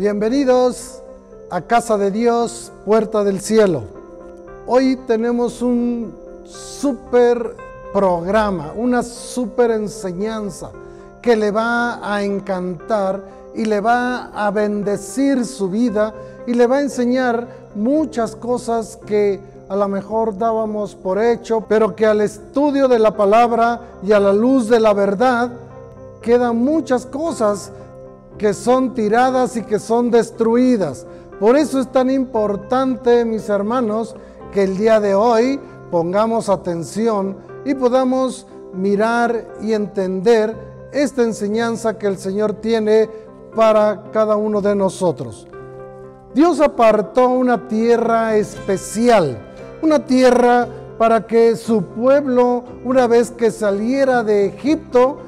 Bienvenidos a Casa de Dios, Puerta del Cielo. Hoy tenemos un super programa, una super enseñanza que le va a encantar y le va a bendecir su vida y le va a enseñar muchas cosas que a lo mejor dábamos por hecho, pero que al estudio de la palabra y a la luz de la verdad quedan muchas cosas que son tiradas y que son destruidas. Por eso es tan importante, mis hermanos, que el día de hoy pongamos atención y podamos mirar y entender esta enseñanza que el Señor tiene para cada uno de nosotros. Dios apartó una tierra especial una tierra para que su pueblo, una vez que saliera de Egipto,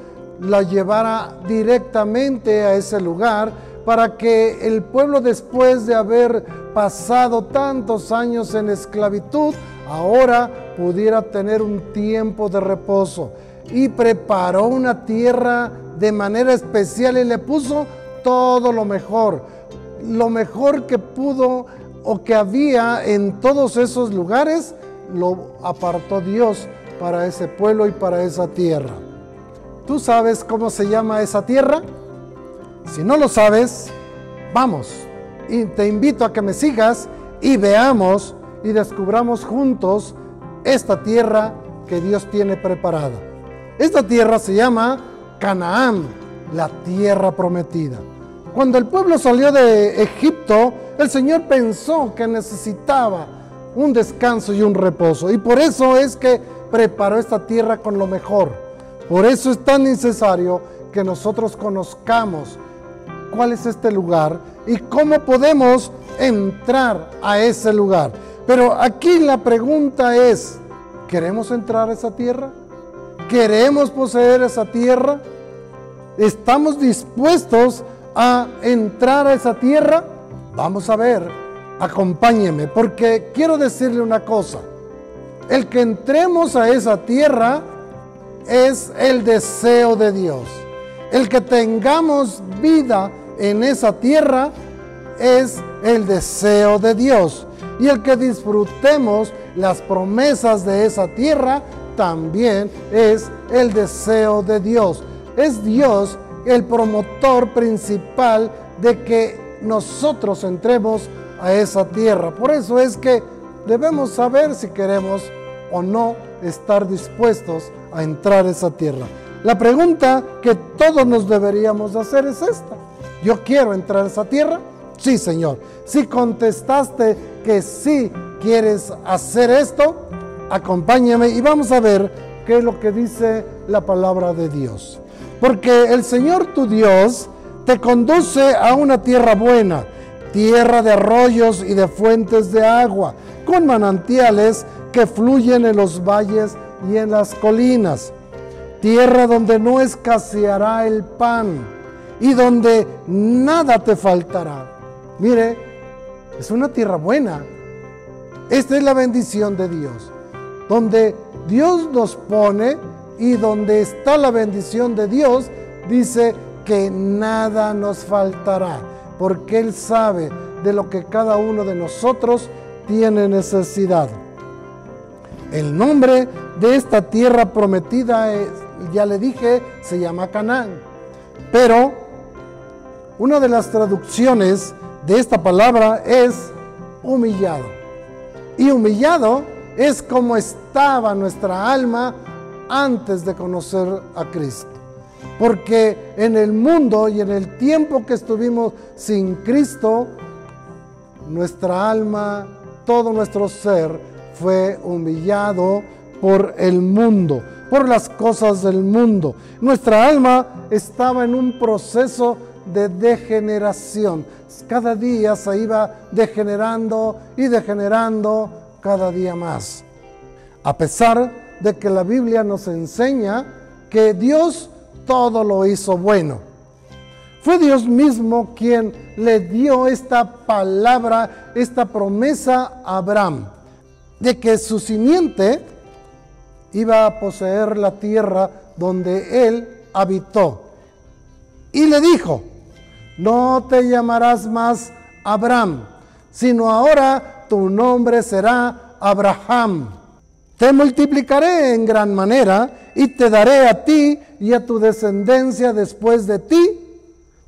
la llevara directamente a ese lugar, para que el pueblo después de haber pasado tantos años en esclavitud, ahora pudiera tener un tiempo de reposo. Y preparó una tierra de manera especial y le puso todo lo mejor, lo mejor que pudo o que había en todos esos lugares, lo apartó Dios para ese pueblo y para esa tierra. ¿Tú sabes cómo se llama esa tierra? Si no lo sabes, vamos. Y te invito a que me sigas y veamos y descubramos juntos esta tierra que Dios tiene preparada. Esta tierra se llama Canaán, la tierra prometida. Cuando el pueblo salió de Egipto, el Señor pensó que necesitaba un descanso y un reposo. Y por eso es que preparó esta tierra con lo mejor. Por eso es tan necesario que nosotros conozcamos cuál es este lugar y cómo podemos entrar a ese lugar. Pero aquí la pregunta es, ¿queremos entrar a esa tierra? ¿Queremos poseer esa tierra? ¿Estamos dispuestos a entrar a esa tierra? Vamos a ver, acompáñeme, porque quiero decirle una cosa. El que entremos a esa tierra es el deseo de Dios. El que tengamos vida en esa tierra es el deseo de Dios. Y el que disfrutemos las promesas de esa tierra también es el deseo de Dios. Es Dios el promotor principal de que nosotros entremos a esa tierra. Por eso es que debemos saber si queremos o no estar dispuestos a entrar a esa tierra. La pregunta que todos nos deberíamos hacer es esta. ¿Yo quiero entrar a esa tierra? Sí, Señor. Si contestaste que sí quieres hacer esto, acompáñame y vamos a ver qué es lo que dice la palabra de Dios. Porque el Señor tu Dios te conduce a una tierra buena, tierra de arroyos y de fuentes de agua, con manantiales que fluyen en los valles y en las colinas. Tierra donde no escaseará el pan y donde nada te faltará. Mire, es una tierra buena. Esta es la bendición de Dios. Donde Dios nos pone y donde está la bendición de Dios, dice que nada nos faltará, porque Él sabe de lo que cada uno de nosotros tiene necesidad. El nombre de esta tierra prometida, ya le dije, se llama Canaán. Pero una de las traducciones de esta palabra es humillado. Y humillado es como estaba nuestra alma antes de conocer a Cristo. Porque en el mundo y en el tiempo que estuvimos sin Cristo, nuestra alma, todo nuestro ser fue humillado por el mundo, por las cosas del mundo. Nuestra alma estaba en un proceso de degeneración. Cada día se iba degenerando y degenerando cada día más. A pesar de que la Biblia nos enseña que Dios todo lo hizo bueno. Fue Dios mismo quien le dio esta palabra, esta promesa a Abraham, de que su simiente iba a poseer la tierra donde él habitó. Y le dijo, no te llamarás más Abraham, sino ahora tu nombre será Abraham. Te multiplicaré en gran manera y te daré a ti y a tu descendencia después de ti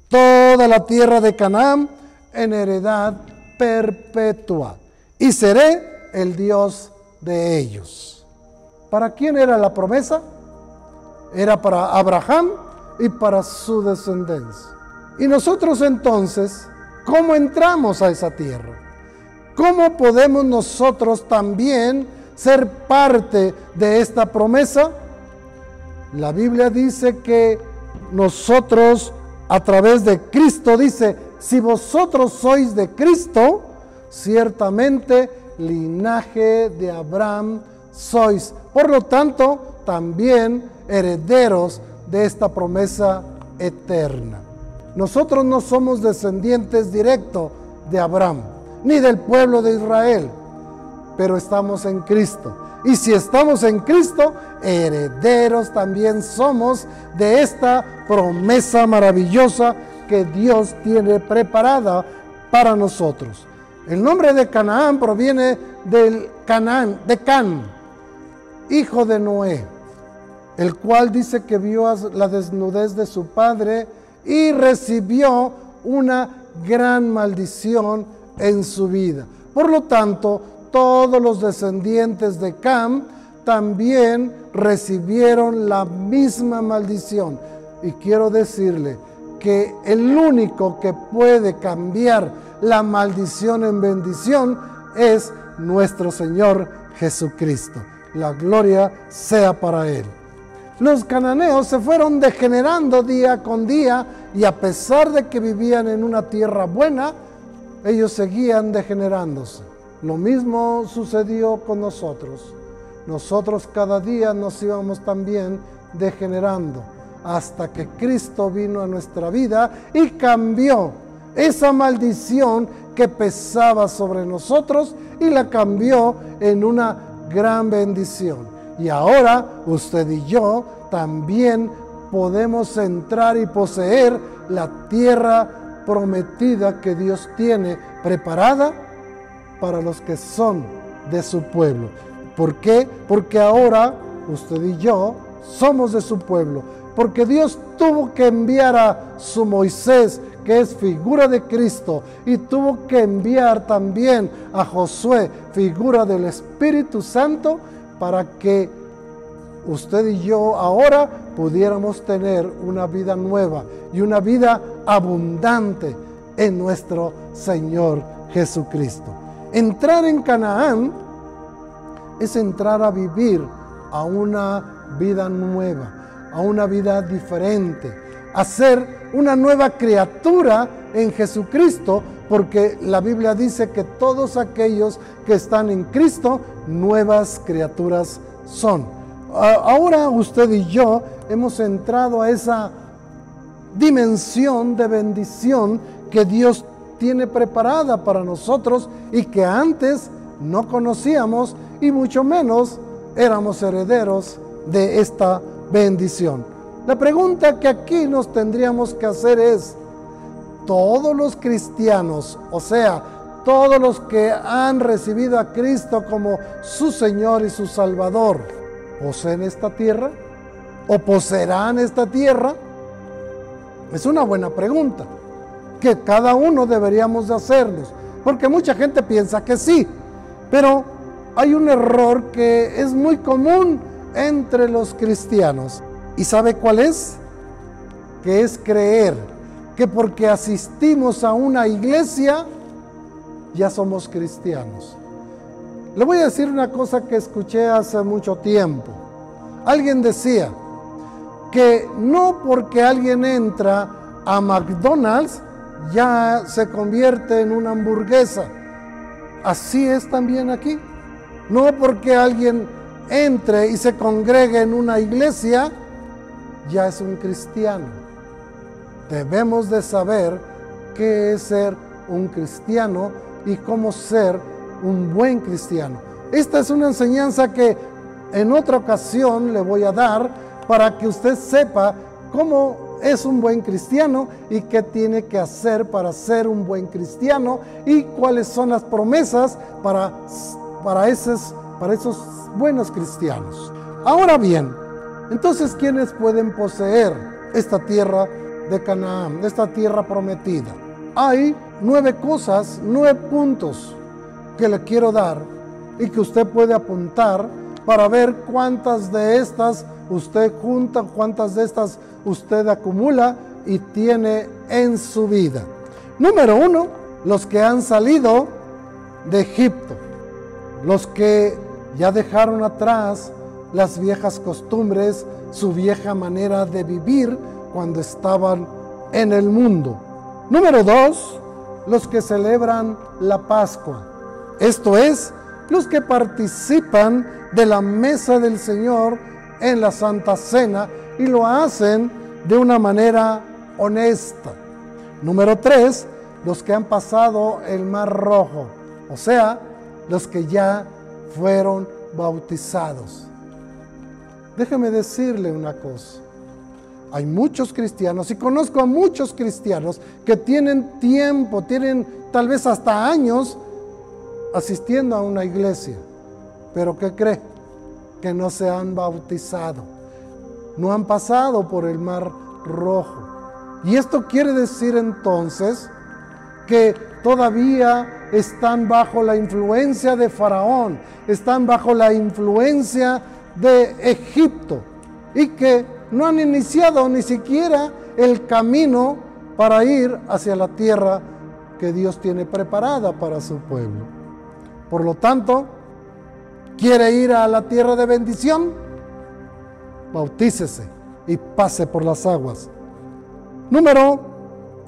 toda la tierra de Canaán en heredad perpetua y seré el Dios de ellos. ¿Para quién era la promesa? Era para Abraham y para su descendencia. Y nosotros entonces, ¿cómo entramos a esa tierra? ¿Cómo podemos nosotros también ser parte de esta promesa? La Biblia dice que nosotros a través de Cristo dice, si vosotros sois de Cristo, ciertamente linaje de Abraham sois. Por lo tanto, también herederos de esta promesa eterna. Nosotros no somos descendientes directos de Abraham, ni del pueblo de Israel, pero estamos en Cristo. Y si estamos en Cristo, herederos también somos de esta promesa maravillosa que Dios tiene preparada para nosotros. El nombre de Canaán proviene del Canaán, de Can, hijo de Noé, el cual dice que vio la desnudez de su padre y recibió una gran maldición en su vida. Por lo tanto, todos los descendientes de Cam también recibieron la misma maldición. Y quiero decirle que el único que puede cambiar la maldición en bendición es nuestro Señor Jesucristo. La gloria sea para Él. Los cananeos se fueron degenerando día con día y a pesar de que vivían en una tierra buena, ellos seguían degenerándose. Lo mismo sucedió con nosotros. Nosotros cada día nos íbamos también degenerando hasta que Cristo vino a nuestra vida y cambió esa maldición que pesaba sobre nosotros y la cambió en una gran bendición. Y ahora usted y yo también podemos entrar y poseer la tierra prometida que Dios tiene preparada para los que son de su pueblo. ¿Por qué? Porque ahora usted y yo somos de su pueblo. Porque Dios tuvo que enviar a su Moisés, que es figura de Cristo, y tuvo que enviar también a Josué, figura del Espíritu Santo, para que usted y yo ahora pudiéramos tener una vida nueva y una vida abundante en nuestro Señor Jesucristo. Entrar en Canaán es entrar a vivir a una vida nueva, a una vida diferente, a ser una nueva criatura en Jesucristo, porque la Biblia dice que todos aquellos que están en Cristo, nuevas criaturas son. Ahora usted y yo hemos entrado a esa dimensión de bendición que Dios tiene preparada para nosotros y que antes no conocíamos y mucho menos éramos herederos de esta bendición. La pregunta que aquí nos tendríamos que hacer es, todos los cristianos, o sea, todos los que han recibido a Cristo como su Señor y su Salvador, ¿poseen esta tierra? ¿O poseerán esta tierra? Es una buena pregunta que cada uno deberíamos de hacernos. Porque mucha gente piensa que sí, pero hay un error que es muy común entre los cristianos. ¿Y sabe cuál es? Que es creer que porque asistimos a una iglesia ya somos cristianos. Le voy a decir una cosa que escuché hace mucho tiempo. Alguien decía que no porque alguien entra a McDonald's ya se convierte en una hamburguesa. Así es también aquí. No porque alguien entre y se congregue en una iglesia, ya es un cristiano. Debemos de saber qué es ser un cristiano y cómo ser un buen cristiano. Esta es una enseñanza que en otra ocasión le voy a dar para que usted sepa cómo es un buen cristiano y qué tiene que hacer para ser un buen cristiano y cuáles son las promesas para, para, esos, para esos buenos cristianos. Ahora bien, entonces, ¿quiénes pueden poseer esta tierra de Canaán, esta tierra prometida? Hay nueve cosas, nueve puntos que le quiero dar y que usted puede apuntar para ver cuántas de estas usted junta, cuántas de estas usted acumula y tiene en su vida. Número uno, los que han salido de Egipto, los que ya dejaron atrás las viejas costumbres, su vieja manera de vivir cuando estaban en el mundo. Número dos, los que celebran la Pascua. Esto es, los que participan de la mesa del Señor en la Santa Cena y lo hacen de una manera honesta. Número tres, los que han pasado el mar rojo, o sea, los que ya fueron bautizados. Déjeme decirle una cosa. Hay muchos cristianos, y conozco a muchos cristianos que tienen tiempo, tienen tal vez hasta años asistiendo a una iglesia. Pero ¿qué cree? Que no se han bautizado. No han pasado por el mar rojo. Y esto quiere decir entonces que todavía están bajo la influencia de Faraón, están bajo la influencia de Egipto y que no han iniciado ni siquiera el camino para ir hacia la tierra que Dios tiene preparada para su pueblo. Por lo tanto, ¿quiere ir a la tierra de bendición? Bautícese y pase por las aguas. Número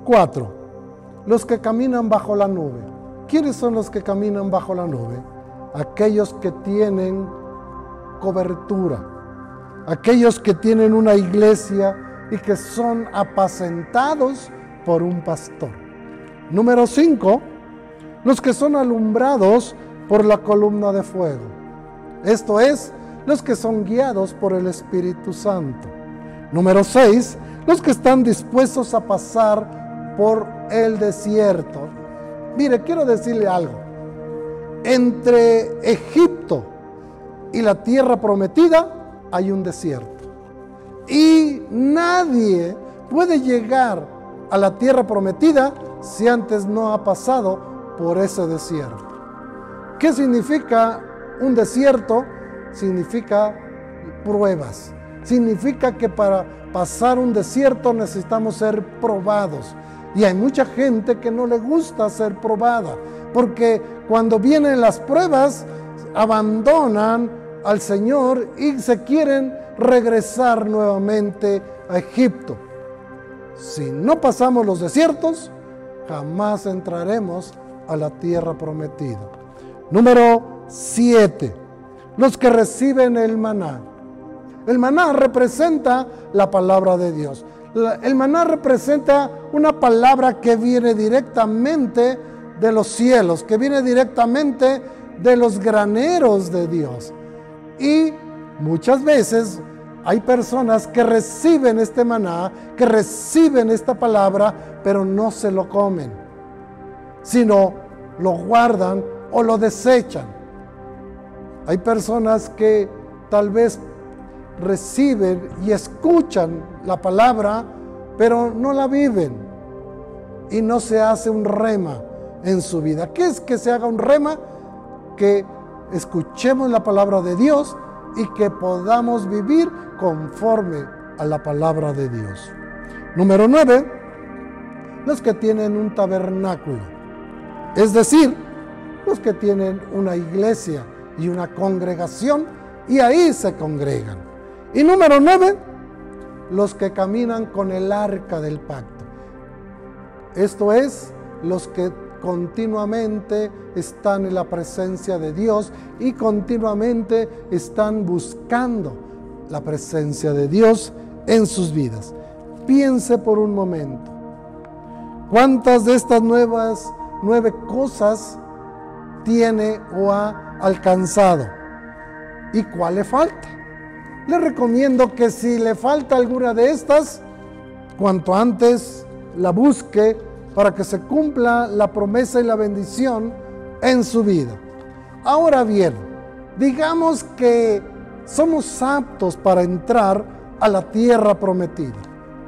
4. Los que caminan bajo la nube. ¿Quiénes son los que caminan bajo la nube? Aquellos que tienen cobertura. Aquellos que tienen una iglesia y que son apacentados por un pastor. Número 5. Los que son alumbrados por la columna de fuego. Esto es, los que son guiados por el Espíritu Santo. Número 6. Los que están dispuestos a pasar por el desierto. Mire, quiero decirle algo. Entre Egipto y la tierra prometida hay un desierto. Y nadie puede llegar a la tierra prometida si antes no ha pasado por ese desierto. ¿Qué significa un desierto? Significa pruebas. Significa que para pasar un desierto necesitamos ser probados. Y hay mucha gente que no le gusta ser probada, porque cuando vienen las pruebas, abandonan al Señor y se quieren regresar nuevamente a Egipto. Si no pasamos los desiertos, jamás entraremos a la tierra prometida. Número 7. Los que reciben el maná. El maná representa la palabra de Dios. El maná representa una palabra que viene directamente de los cielos, que viene directamente de los graneros de Dios. Y muchas veces hay personas que reciben este maná, que reciben esta palabra, pero no se lo comen, sino lo guardan o lo desechan. Hay personas que tal vez reciben y escuchan la palabra, pero no la viven y no se hace un rema en su vida. ¿Qué es que se haga un rema? Que escuchemos la palabra de Dios y que podamos vivir conforme a la palabra de Dios. Número 9, los que tienen un tabernáculo, es decir, los que tienen una iglesia y una congregación y ahí se congregan. Y número 9, los que caminan con el arca del pacto. Esto es, los que continuamente están en la presencia de Dios y continuamente están buscando la presencia de Dios en sus vidas. Piense por un momento, ¿cuántas de estas nuevas nueve cosas tiene o ha alcanzado? ¿Y cuál le falta? Le recomiendo que si le falta alguna de estas, cuanto antes la busque para que se cumpla la promesa y la bendición en su vida. Ahora bien, digamos que somos aptos para entrar a la tierra prometida.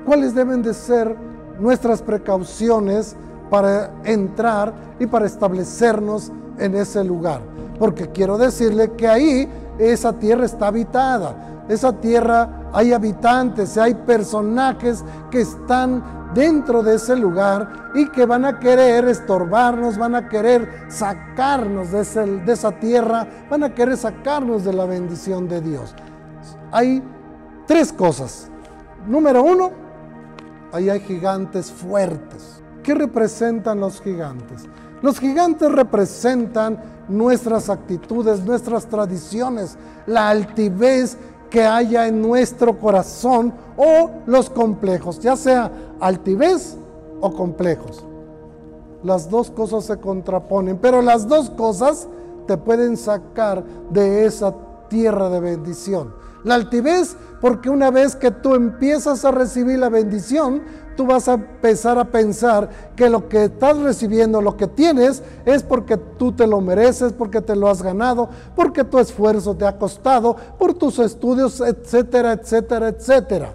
¿Cuáles deben de ser nuestras precauciones para entrar y para establecernos en ese lugar? Porque quiero decirle que ahí esa tierra está habitada. Esa tierra hay habitantes, hay personajes que están dentro de ese lugar y que van a querer estorbarnos, van a querer sacarnos de, de esa tierra, van a querer sacarnos de la bendición de Dios. Hay tres cosas. Número uno, ahí hay gigantes fuertes. ¿Qué representan los gigantes? Los gigantes representan nuestras actitudes, nuestras tradiciones, la altivez que haya en nuestro corazón o los complejos, ya sea altivez o complejos. Las dos cosas se contraponen, pero las dos cosas te pueden sacar de esa tierra de bendición. La altivez, porque una vez que tú empiezas a recibir la bendición, tú vas a empezar a pensar que lo que estás recibiendo, lo que tienes, es porque tú te lo mereces, porque te lo has ganado, porque tu esfuerzo te ha costado, por tus estudios, etcétera, etcétera, etcétera.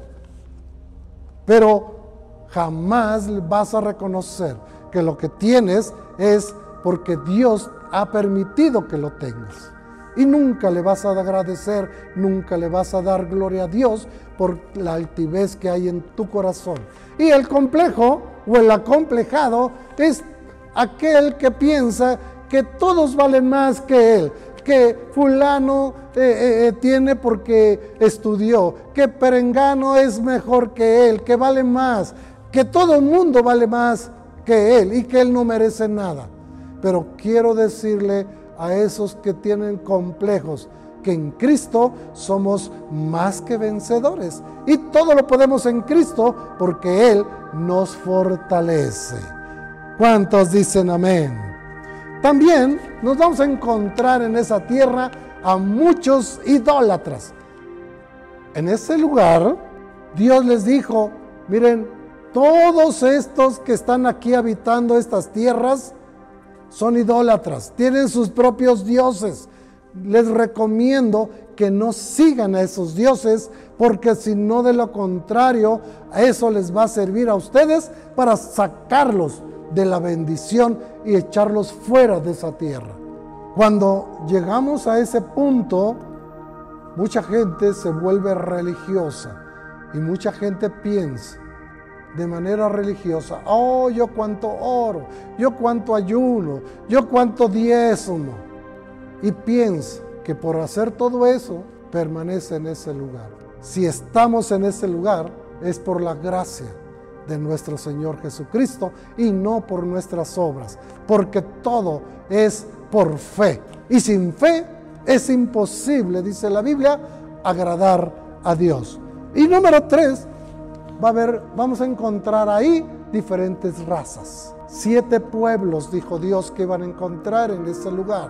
Pero jamás vas a reconocer que lo que tienes es porque Dios ha permitido que lo tengas. Y nunca le vas a agradecer, nunca le vas a dar gloria a Dios por la altivez que hay en tu corazón. Y el complejo o el acomplejado es aquel que piensa que todos valen más que él, que fulano eh, eh, eh, tiene porque estudió, que perengano es mejor que él, que vale más, que todo el mundo vale más que él y que él no merece nada. Pero quiero decirle a esos que tienen complejos, que en Cristo somos más que vencedores. Y todo lo podemos en Cristo porque Él nos fortalece. ¿Cuántos dicen amén? También nos vamos a encontrar en esa tierra a muchos idólatras. En ese lugar, Dios les dijo, miren, todos estos que están aquí habitando estas tierras, son idólatras, tienen sus propios dioses. Les recomiendo que no sigan a esos dioses, porque si no de lo contrario, eso les va a servir a ustedes para sacarlos de la bendición y echarlos fuera de esa tierra. Cuando llegamos a ese punto, mucha gente se vuelve religiosa y mucha gente piensa de manera religiosa. Oh, yo cuánto oro, yo cuánto ayuno, yo cuánto diezmo. Y piensa que por hacer todo eso permanece en ese lugar. Si estamos en ese lugar es por la gracia de nuestro Señor Jesucristo y no por nuestras obras, porque todo es por fe. Y sin fe es imposible, dice la Biblia, agradar a Dios. Y número tres, va a haber, vamos a encontrar ahí diferentes razas. Siete pueblos, dijo Dios, que van a encontrar en ese lugar.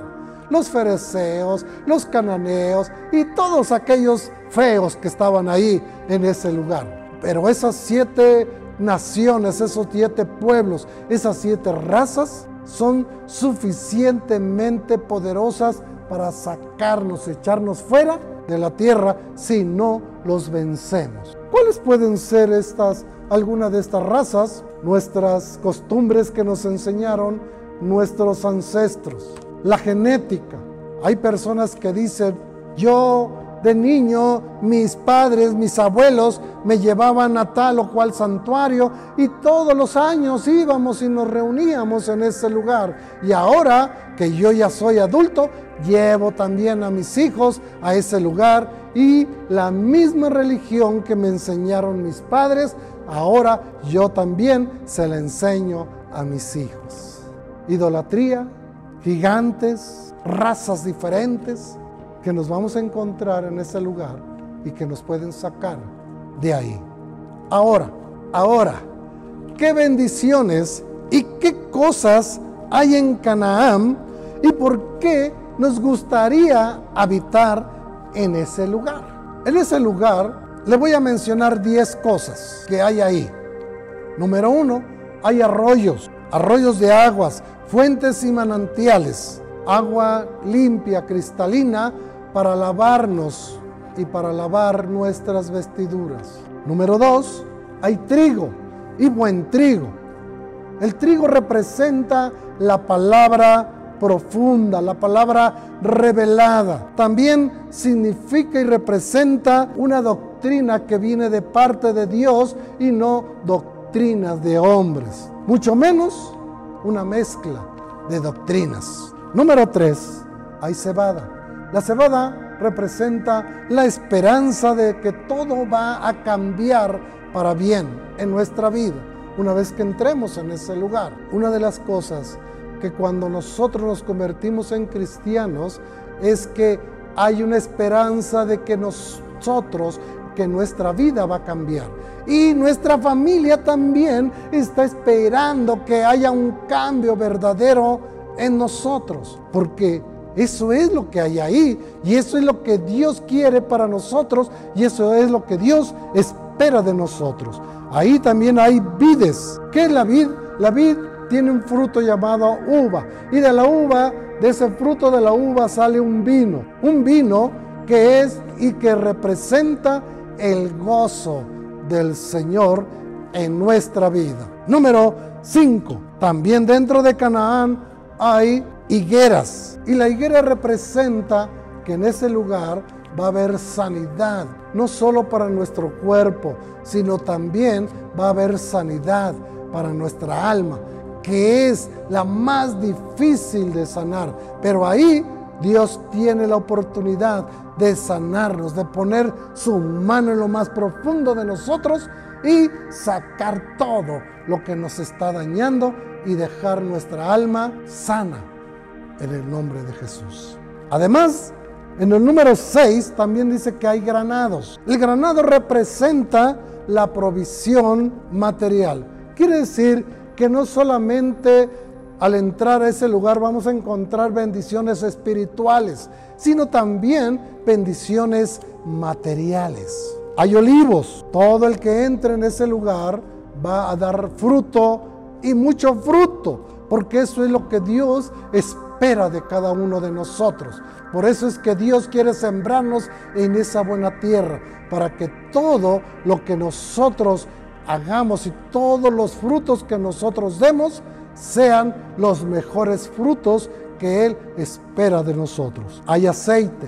Los fereceos, los cananeos y todos aquellos feos que estaban ahí en ese lugar. Pero esas siete naciones, esos siete pueblos, esas siete razas son suficientemente poderosas para sacarnos, echarnos fuera de la tierra si no los vencemos. ¿Cuáles pueden ser estas, algunas de estas razas? Nuestras costumbres que nos enseñaron nuestros ancestros, la genética. Hay personas que dicen, yo de niño mis padres, mis abuelos me llevaban a tal o cual santuario y todos los años íbamos y nos reuníamos en ese lugar. Y ahora que yo ya soy adulto, llevo también a mis hijos a ese lugar y la misma religión que me enseñaron mis padres, ahora yo también se la enseño a mis hijos. Idolatría, gigantes, razas diferentes que nos vamos a encontrar en ese lugar y que nos pueden sacar de ahí. Ahora, ahora, qué bendiciones y qué cosas hay en Canaán y por qué nos gustaría habitar en ese lugar. En ese lugar le voy a mencionar 10 cosas que hay ahí. Número uno, hay arroyos, arroyos de aguas, fuentes y manantiales, agua limpia, cristalina, para lavarnos y para lavar nuestras vestiduras. Número dos, hay trigo y buen trigo. El trigo representa la palabra profunda, la palabra revelada. También significa y representa una doctrina que viene de parte de Dios y no doctrinas de hombres. Mucho menos una mezcla de doctrinas. Número 3. Hay cebada. La cebada representa la esperanza de que todo va a cambiar para bien en nuestra vida una vez que entremos en ese lugar. Una de las cosas que cuando nosotros nos convertimos en cristianos es que hay una esperanza de que nosotros, que nuestra vida va a cambiar. Y nuestra familia también está esperando que haya un cambio verdadero en nosotros, porque eso es lo que hay ahí y eso es lo que Dios quiere para nosotros y eso es lo que Dios espera de nosotros. Ahí también hay vides. ¿Qué es la vid? La vid tiene un fruto llamado uva. Y de la uva, de ese fruto de la uva sale un vino. Un vino que es y que representa el gozo del Señor en nuestra vida. Número 5. También dentro de Canaán hay higueras. Y la higuera representa que en ese lugar va a haber sanidad, no solo para nuestro cuerpo, sino también va a haber sanidad para nuestra alma que es la más difícil de sanar. Pero ahí Dios tiene la oportunidad de sanarnos, de poner su mano en lo más profundo de nosotros y sacar todo lo que nos está dañando y dejar nuestra alma sana en el nombre de Jesús. Además, en el número 6 también dice que hay granados. El granado representa la provisión material. Quiere decir que no solamente al entrar a ese lugar vamos a encontrar bendiciones espirituales, sino también bendiciones materiales. Hay olivos, todo el que entre en ese lugar va a dar fruto y mucho fruto, porque eso es lo que Dios espera de cada uno de nosotros. Por eso es que Dios quiere sembrarnos en esa buena tierra, para que todo lo que nosotros hagamos y todos los frutos que nosotros demos sean los mejores frutos que Él espera de nosotros. Hay aceite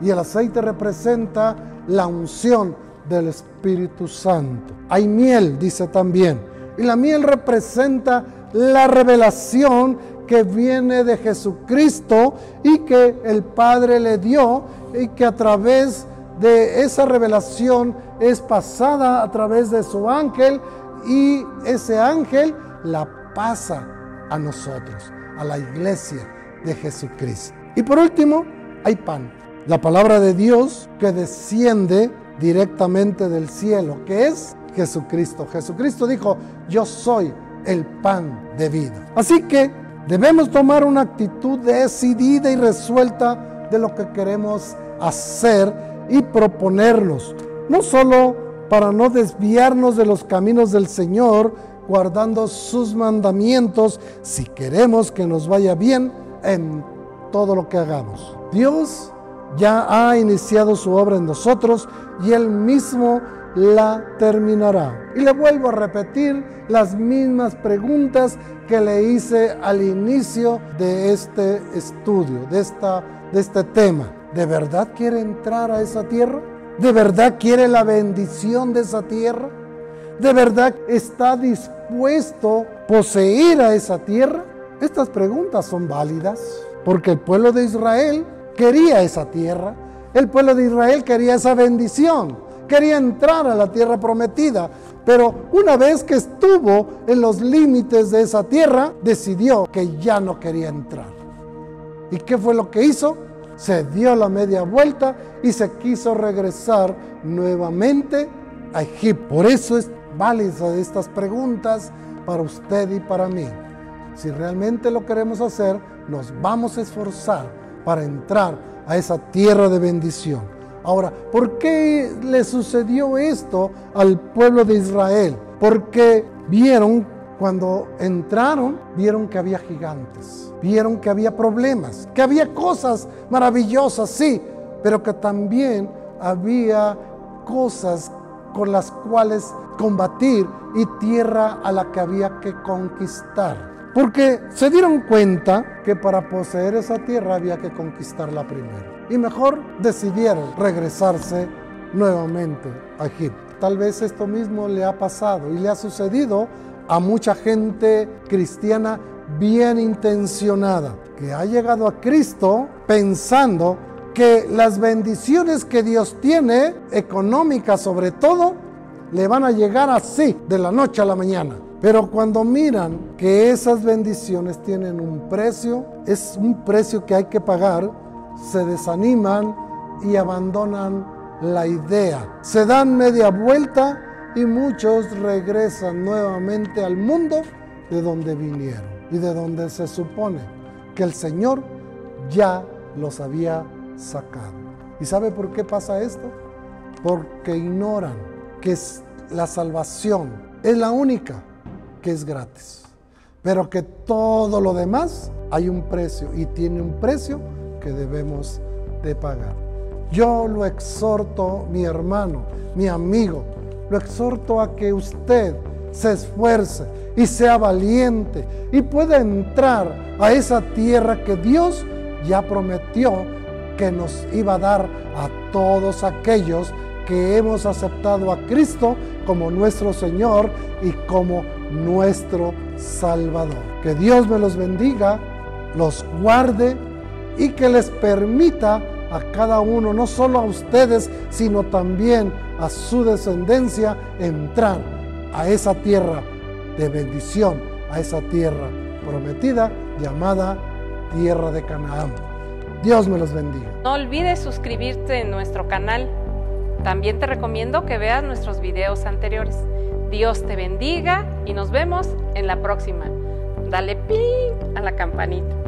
y el aceite representa la unción del Espíritu Santo. Hay miel, dice también, y la miel representa la revelación que viene de Jesucristo y que el Padre le dio y que a través de esa revelación es pasada a través de su ángel y ese ángel la pasa a nosotros, a la iglesia de Jesucristo. Y por último, hay pan. La palabra de Dios que desciende directamente del cielo, que es Jesucristo. Jesucristo dijo, yo soy el pan de vida. Así que debemos tomar una actitud decidida y resuelta de lo que queremos hacer y proponernos no solo para no desviarnos de los caminos del Señor, guardando sus mandamientos, si queremos que nos vaya bien en todo lo que hagamos. Dios ya ha iniciado su obra en nosotros y Él mismo la terminará. Y le vuelvo a repetir las mismas preguntas que le hice al inicio de este estudio, de, esta, de este tema. ¿De verdad quiere entrar a esa tierra? ¿De verdad quiere la bendición de esa tierra? ¿De verdad está dispuesto a poseer a esa tierra? Estas preguntas son válidas porque el pueblo de Israel quería esa tierra. El pueblo de Israel quería esa bendición. Quería entrar a la tierra prometida. Pero una vez que estuvo en los límites de esa tierra, decidió que ya no quería entrar. ¿Y qué fue lo que hizo? se dio la media vuelta y se quiso regresar nuevamente a Egipto. Por eso es válida estas preguntas para usted y para mí. Si realmente lo queremos hacer, nos vamos a esforzar para entrar a esa tierra de bendición. Ahora, ¿por qué le sucedió esto al pueblo de Israel? porque vieron cuando entraron, vieron que había gigantes, vieron que había problemas, que había cosas maravillosas, sí, pero que también había cosas con las cuales combatir y tierra a la que había que conquistar. Porque se dieron cuenta que para poseer esa tierra había que conquistarla primero. Y mejor decidieron regresarse nuevamente a Egipto. Tal vez esto mismo le ha pasado y le ha sucedido a mucha gente cristiana bien intencionada, que ha llegado a Cristo pensando que las bendiciones que Dios tiene, económicas sobre todo, le van a llegar así, de la noche a la mañana. Pero cuando miran que esas bendiciones tienen un precio, es un precio que hay que pagar, se desaniman y abandonan la idea. Se dan media vuelta y muchos regresan nuevamente al mundo de donde vinieron y de donde se supone que el Señor ya los había sacado. ¿Y sabe por qué pasa esto? Porque ignoran que la salvación es la única que es gratis, pero que todo lo demás hay un precio y tiene un precio que debemos de pagar. Yo lo exhorto, mi hermano, mi amigo, lo exhorto a que usted se esfuerce y sea valiente y pueda entrar a esa tierra que Dios ya prometió que nos iba a dar a todos aquellos que hemos aceptado a Cristo como nuestro Señor y como nuestro Salvador. Que Dios me los bendiga, los guarde y que les permita a cada uno, no solo a ustedes, sino también a su descendencia, entrar a esa tierra de bendición, a esa tierra prometida llamada tierra de Canaán. Dios me los bendiga. No olvides suscribirte en nuestro canal. También te recomiendo que veas nuestros videos anteriores. Dios te bendiga y nos vemos en la próxima. Dale ping a la campanita.